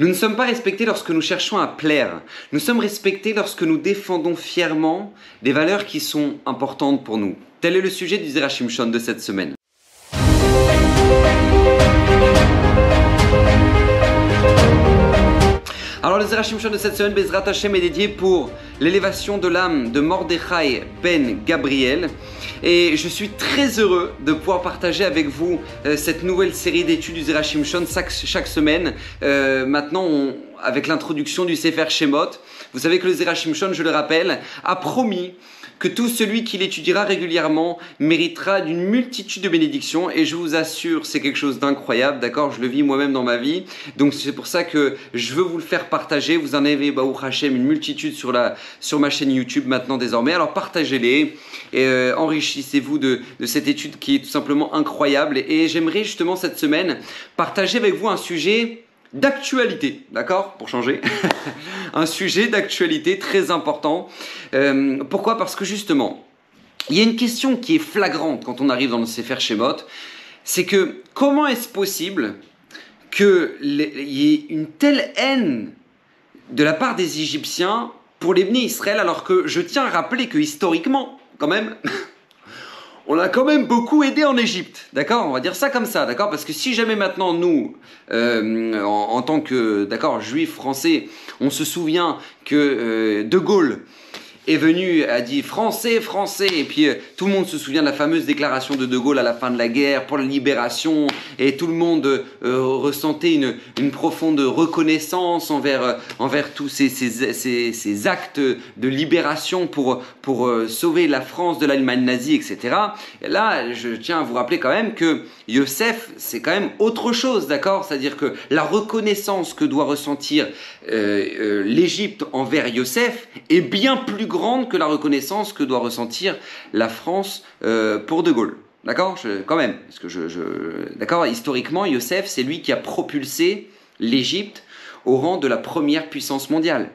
Nous ne sommes pas respectés lorsque nous cherchons à plaire. Nous sommes respectés lorsque nous défendons fièrement des valeurs qui sont importantes pour nous. Tel est le sujet du Zerachim Shon de cette semaine. Alors le Zerachim Shon de cette semaine, Bezrat Hashem est dédié pour l'élévation de l'âme de Mordechai Ben Gabriel. Et je suis très heureux de pouvoir partager avec vous euh, cette nouvelle série d'études du Zerachim Shon chaque, semaine. Euh, maintenant, avec l'introduction du Sefer Shemot, vous savez que le Zerachim Shon, je le rappelle, a promis que tout celui qui l'étudiera régulièrement méritera d'une multitude de bénédictions. Et je vous assure c'est quelque chose d'incroyable, d'accord? Je le vis moi-même dans ma vie, donc c'est pour ça que je veux vous le faire partager. Vous en avez, Baou Hachem, une multitude sur, la, sur ma chaîne YouTube maintenant désormais, alors partagez-les et euh, enrichissez-vous de, de cette étude qui est tout simplement incroyable. Et j'aimerais justement cette semaine partager avec vous un sujet d'actualité, d'accord Pour changer. un sujet d'actualité très important. Euh, pourquoi? Parce que justement, il y a une question qui est flagrante quand on arrive dans le Sefer Shemot, c'est que comment est-ce possible qu'il y ait une telle haine de la part des Égyptiens pour les Israël alors que je tiens à rappeler que historiquement, quand même, on a quand même beaucoup aidé en Égypte, d'accord? On va dire ça comme ça, d'accord? Parce que si jamais maintenant nous, euh, en, en, tant que, d'accord, juifs français, on se souvient que euh, De Gaulle est venu, a dit français, français, et puis euh, tout le monde se souvient de la fameuse déclaration de De Gaulle à la fin de la guerre pour la libération, et tout le monde euh, ressentait une, une, profonde reconnaissance envers, euh, envers tous ces, ces, ces, ces, actes de libération pour, pour sauver la France de l'Allemagne nazie, etc. Et là, je tiens à vous rappeler quand même que Yosef, c'est quand même autre chose, d'accord? C'est-à-dire que la reconnaissance que doit ressentir l'Égypte envers Yosef est bien plus grande que la reconnaissance que doit ressentir la France euh, pour De Gaulle. D'accord? Quand même. Parce que. D'accord? Historiquement, Yosef, c'est lui qui a propulsé l'Égypte au rang de la première puissance mondiale.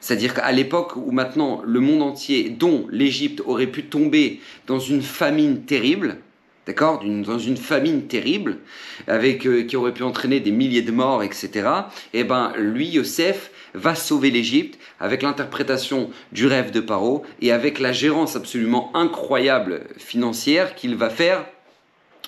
C'est-à-dire qu'à l'époque où maintenant le monde entier, dont l'Égypte, aurait pu tomber dans une famine terrible, d'accord, dans une famine terrible, avec euh, qui aurait pu entraîner des milliers de morts, etc. Eh ben, lui, Yosef, va sauver l'Égypte avec l'interprétation du rêve de Paro et avec la gérance absolument incroyable financière qu'il va faire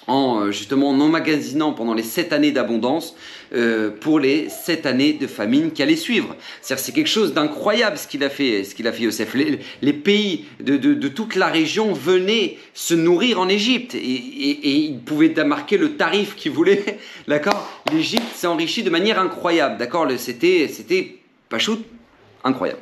en justement en emmagasinant pendant les sept années d'abondance euh, pour les sept années de famine qui allaient suivre. C'est quelque chose d'incroyable ce qu'il a fait, ce qu'il fait Yosef. Les, pays de, toute la région venaient se nourrir en Égypte et, ils pouvaient marquer le tarif qu'ils voulaient. D'accord? L'Égypte s'est enrichie de manière incroyable. D'accord? C'était Pachout, incroyable.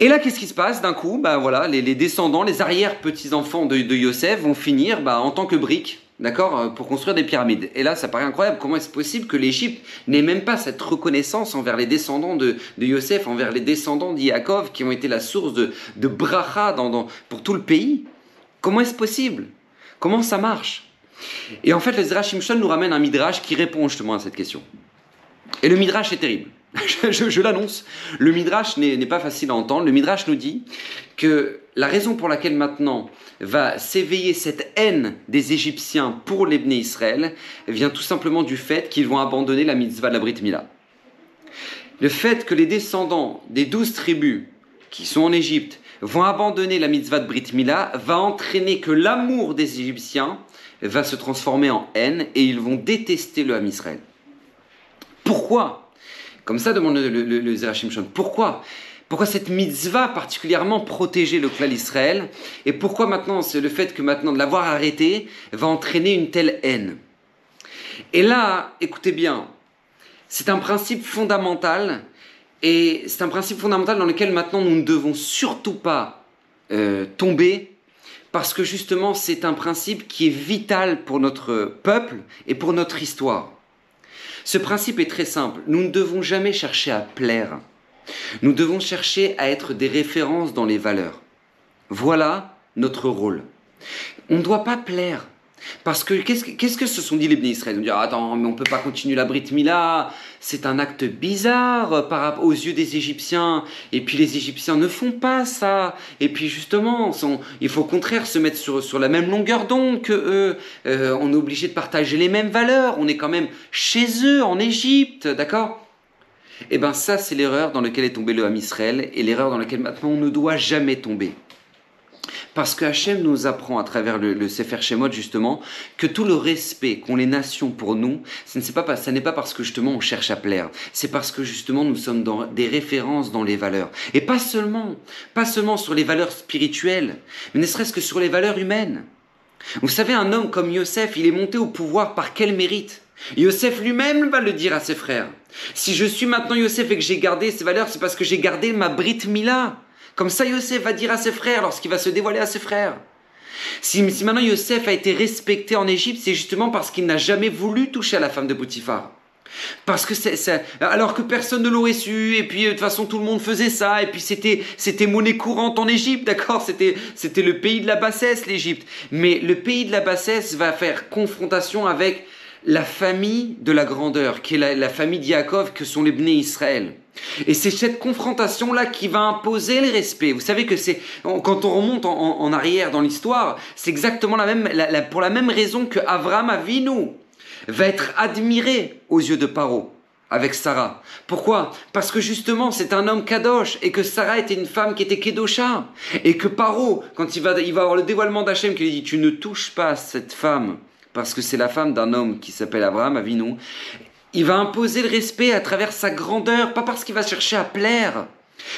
Et là, qu'est-ce qui se passe d'un coup bah, voilà, les, descendants, les arrière-petits-enfants de, de, Yosef vont finir bah, en tant que briques, d'accord, pour construire des pyramides. Et là, ça paraît incroyable. Comment est-ce possible que l'Égypte n'ait même pas cette reconnaissance envers les descendants de, Yosef, envers les descendants d'Iakov, qui ont été la source de, bracha dans, pour tout le pays Comment est-ce possible Comment ça marche Et en fait, le Zerachim Shon nous ramène un midrash qui répond justement à cette question. Et le midrash est terrible. je, l'annonce. Le Midrash n'est pas facile à entendre. Le Midrash nous dit que la raison pour laquelle maintenant va s'éveiller cette haine des Égyptiens pour les Israël vient tout simplement du fait qu'ils vont abandonner la mitzvah de la Brit Mila. Le fait que les descendants des douze tribus qui sont en Égypte vont abandonner la mitzvah de Brit Mila va entraîner que l'amour des Égyptiens va se transformer en haine et ils vont détester le Ham Israël. Pourquoi comme ça demande le, Zerachim Shon. Pourquoi? Pourquoi cette mitzvah particulièrement protéger le clan Israël Et pourquoi maintenant, c'est le fait que maintenant de l'avoir arrêté va entraîner une telle haine? Et là, écoutez bien, c'est un principe fondamental et c'est un principe fondamental dans lequel maintenant nous ne devons surtout pas euh, tomber parce que justement c'est un principe qui est vital pour notre peuple et pour notre histoire. Ce principe est très simple. Nous ne devons jamais chercher à plaire. Nous devons chercher à être des références dans les valeurs. Voilà notre rôle. On ne doit pas plaire. Parce que qu'est-ce, que se sont dit les bénis Israël? Ils ont dit attends, mais on peut pas continuer la Brit Mila, c'est un acte bizarre rapport aux yeux des Égyptiens. Et puis les Égyptiens ne font pas ça. Et puis justement, il faut au contraire se mettre sur, la même longueur d'onde que eux. Euh, on est obligé de partager les mêmes valeurs. On est quand même chez eux en Égypte, d'accord? Eh ben ça, c'est l'erreur dans laquelle est tombé le Ham Israël et l'erreur dans laquelle maintenant on ne doit jamais tomber. Parce que Hachem nous apprend à travers le, Sefer Shemot justement que tout le respect qu'ont les nations pour nous, ce n'est pas, ça n'est pas parce que justement on cherche à plaire, c'est parce que justement nous sommes dans des références dans les valeurs. Et pas seulement, pas seulement sur les valeurs spirituelles, mais ne serait-ce que sur les valeurs humaines. Vous savez, un homme comme Yosef, il est monté au pouvoir par quel mérite? Yosef lui-même va le dire à ses frères. Si je suis maintenant Yosef et que j'ai gardé ces valeurs, c'est parce que j'ai gardé ma Brit Mila. Comme ça, Yosef va dire à ses frères lorsqu'il va se dévoiler à ses frères. Si, maintenant Yosef a été respecté en Égypte, c'est justement parce qu'il n'a jamais voulu toucher à la femme de Potiphar. Parce que c'est, alors que personne ne l'aurait su, et puis de toute façon tout le monde faisait ça, et puis c'était, c'était monnaie courante en Égypte, d'accord? C'était, c'était le pays de la bassesse, l'Égypte. Mais le pays de la bassesse va faire confrontation avec la famille de la grandeur, qui est la, famille d'Yaakov, que sont les Bnei Israël. Et c'est cette confrontation-là qui va imposer le respect. Vous savez que c'est quand on remonte en, arrière dans l'histoire, c'est exactement la même, pour la même raison que Avram Avinu va être admiré aux yeux de Paro avec Sarah. Pourquoi? Parce que justement, c'est un homme kadosh et que Sarah était une femme qui était kedosha et que Paro, quand il va, il va avoir le dévoilement d'Hachem, qui lui dit tu ne touches pas cette femme parce que c'est la femme d'un homme qui s'appelle Abraham Avinu, il va imposer le respect à travers sa grandeur, pas parce qu'il va chercher à plaire,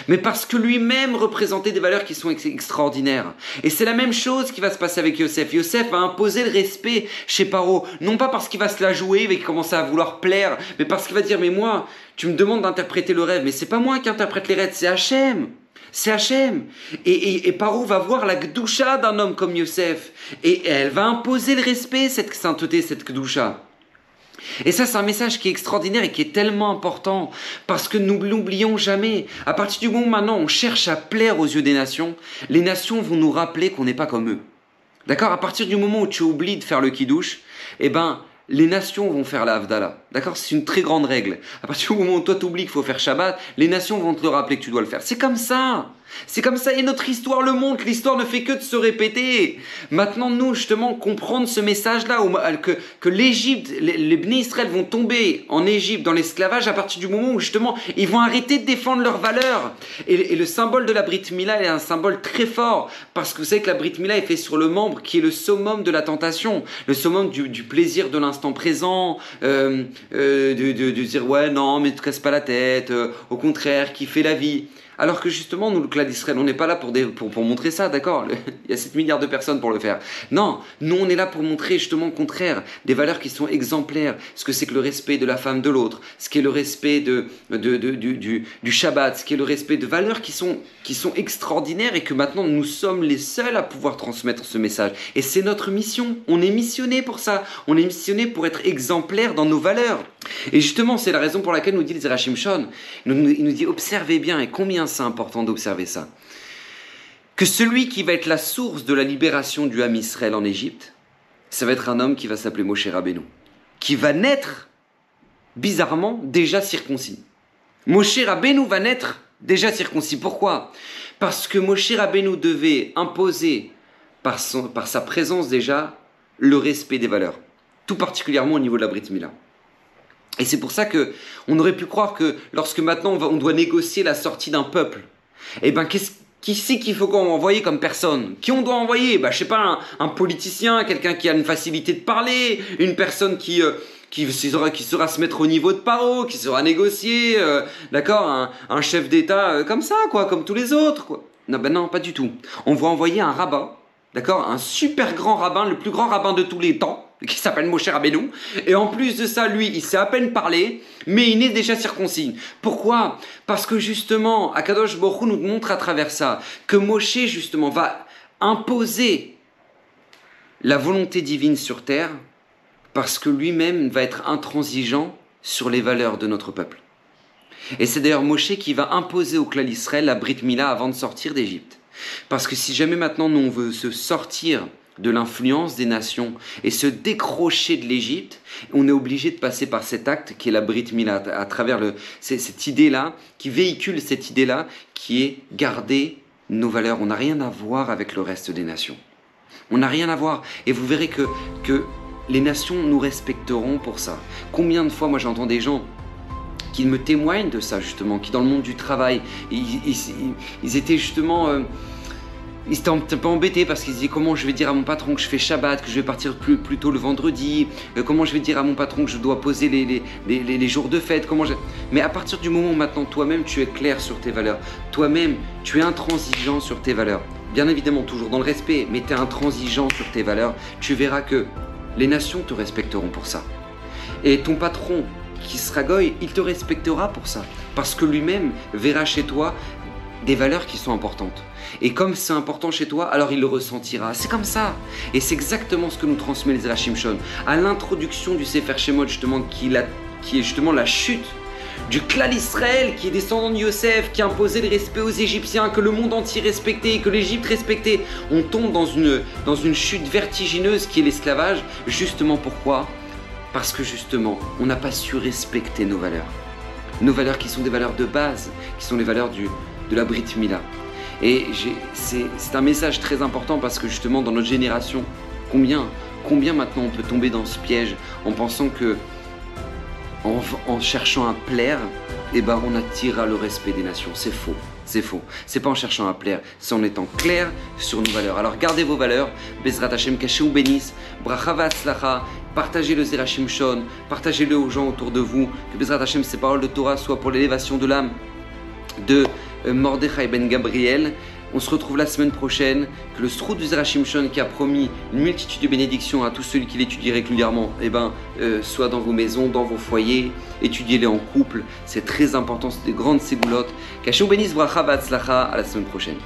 mais parce que lui-même représentait des valeurs qui sont extraordinaires. Et c'est la même chose qui va se passer avec Yosef. Yosef va imposer le respect chez Paro, non pas parce qu'il va se la jouer et qu'il commence à vouloir plaire, mais parce qu'il va dire, mais moi, tu me demandes d'interpréter le rêve, mais c'est pas moi qui interprète les rêves, c'est Hachem. C'est Hachem. Et, et, Paro va voir la gdoucha d'un homme comme Yosef. Et elle va imposer le respect, cette sainteté, cette gdoucha. Et ça, c'est un message qui est extraordinaire et qui est tellement important parce que nous l'oublions jamais. À partir du moment où maintenant on cherche à plaire aux yeux des nations, les nations vont nous rappeler qu'on n'est pas comme eux. D'accord? À partir du moment où tu oublies de faire le kidouche, eh ben, les nations vont faire la Havdalah. D'accord? C'est une très grande règle. À partir du moment où toi t'oublies qu'il faut faire Shabbat, les nations vont te rappeler que tu dois le faire. C'est comme ça. C'est comme ça, et notre histoire le montre, l'histoire ne fait que de se répéter. Maintenant, nous, justement, comprendre ce message-là, que, que l'Égypte, les, les Israël vont tomber en Égypte, dans l'esclavage, à partir du moment où, justement, ils vont arrêter de défendre leurs valeurs. Et, le symbole de la Brit Mila est un symbole très fort, parce que vous savez que la Brit Mila est fait sur le membre qui est le summum de la tentation, le summum du, plaisir de l'instant présent, euh, euh, de, dire, ouais, non, mais ne te casse pas la tête, euh, au contraire, qui fait la vie. Alors que justement, nous, le clan d'Israël, on n'est pas là pour, montrer ça, d'accord Il y a 7 milliards de personnes pour le faire. Non, nous, on est là pour montrer justement le contraire, des valeurs qui sont exemplaires. Ce que c'est que le respect de la femme de l'autre, ce qui est le respect du, Shabbat, ce qui est le respect de valeurs qui sont, extraordinaires et que maintenant, nous sommes les seuls à pouvoir transmettre ce message. Et c'est notre mission. On est missionné pour ça. On est missionné pour être exemplaires dans nos valeurs. Et justement, c'est la raison pour laquelle nous dit les Zerachim Shon, il nous dit observez bien et combien c'est important d'observer ça. Que celui qui va être la source de la libération du Ham Israël en Égypte, ça va être un homme qui va s'appeler Moshe Rabbeinu, qui va naître, bizarrement, déjà circoncis. Moshe Rabbeinu va naître déjà circoncis. Pourquoi? Parce que Moshe Rabbeinu devait imposer par, son, par sa présence déjà le respect des valeurs, tout particulièrement au niveau de la Brit Mila. Et c'est pour ça que on aurait pu croire que lorsque maintenant on, doit négocier la sortie d'un peuple, eh ben qu'est-ce qui c'est qu'il faut qu'on envoie comme personne? Qui on doit envoyer? Bah je sais pas, un, politicien, quelqu'un qui a une facilité de parler, une personne qui euh, qui saura, qui saura se mettre au niveau de Paro, qui saura négocier, euh, d'accord, un, chef d'État euh, comme ça, quoi, comme tous les autres, quoi. Non, ben non, pas du tout. On va envoyer un rabbin, d'accord, un super grand rabbin, le plus grand rabbin de tous les temps, qui s'appelle Moshe Rabbeinu. Et en plus de ça, lui, il sait à peine parler, mais il est déjà circoncis. Pourquoi? Parce que justement, Akadosh Baruch nous montre à travers ça que Moshe, justement, va imposer la volonté divine sur terre parce que lui-même va être intransigeant sur les valeurs de notre peuple. Et c'est d'ailleurs Moshe qui va imposer au clan d'Israël la Brit Mila avant de sortir d'Égypte. Parce que si jamais maintenant nous on veut se sortir de l'influence des nations et se décrocher de l'Égypte, on est obligé de passer par cet acte qui est la Brit Mila, à travers le, cette idée-là, qui véhicule cette idée-là, qui est garder nos valeurs. On n'a rien à voir avec le reste des nations. On n'a rien à voir. Et vous verrez que, que les nations nous respecteront pour ça. Combien de fois, moi j'entends des gens qui me témoignent de ça justement, qui dans le monde du travail, ils, étaient justement... Euh, ils étaient un peu embêtés parce qu'ils disaient comment je vais dire à mon patron que je fais Shabbat, que je vais partir plus, tôt le vendredi, euh, comment je vais dire à mon patron que je dois poser les, jours de fête, comment. Mais à partir du moment où maintenant toi-même tu es clair sur tes valeurs, toi-même tu es intransigeant sur tes valeurs, bien évidemment toujours dans le respect, mais tu es intransigeant sur tes valeurs, tu verras que les nations te respecteront pour ça. Et ton patron, qui sera goy, il te respectera pour ça. Parce que lui-même verra chez toi des valeurs qui sont importantes. Et comme c'est important chez toi, alors il le ressentira. C'est comme ça. Et c'est exactement ce que nous transmet les Shimshon. À l'introduction du Sefer Shemot, justement, qui, qui est justement la chute du clan Israël qui est descendant de Yosef, qui imposait le respect aux Égyptiens, que le monde entier respectait, que l'Égypte respectait. On tombe dans une, dans une chute vertigineuse qui est l'esclavage. Justement pourquoi? Parce que justement, on n'a pas su respecter nos valeurs. Nos valeurs qui sont des valeurs de base, qui sont les valeurs du, de la Brit Mila. Et c'est un message très important parce que justement dans notre génération, combien, combien maintenant on peut tomber dans ce piège en pensant que en, cherchant à plaire, eh ben, on attirera le respect des nations. C'est faux. C'est faux. C'est pas en cherchant à plaire, c'est en étant clair sur nos valeurs. Alors gardez vos valeurs. Bezrat Hashem, cachez ou bénisse. Brachava Partagez le Zerachim Shon. Partagez-le aux gens autour de vous. Que Bezrat Hashem, ces paroles de Torah soient pour l'élévation de l'âme de Mordechai ben Gabriel on se retrouve la semaine prochaine. Que le Stroud du Zerachimshon qui a promis une multitude de bénédictions à tous ceux qui l'étudient régulièrement, eh ben, euh, soit dans vos maisons, dans vos foyers, étudiez-les en couple. C'est très important, c'est des grandes ségoulottes. Qu'Hachem bénisse bracha à la semaine prochaine.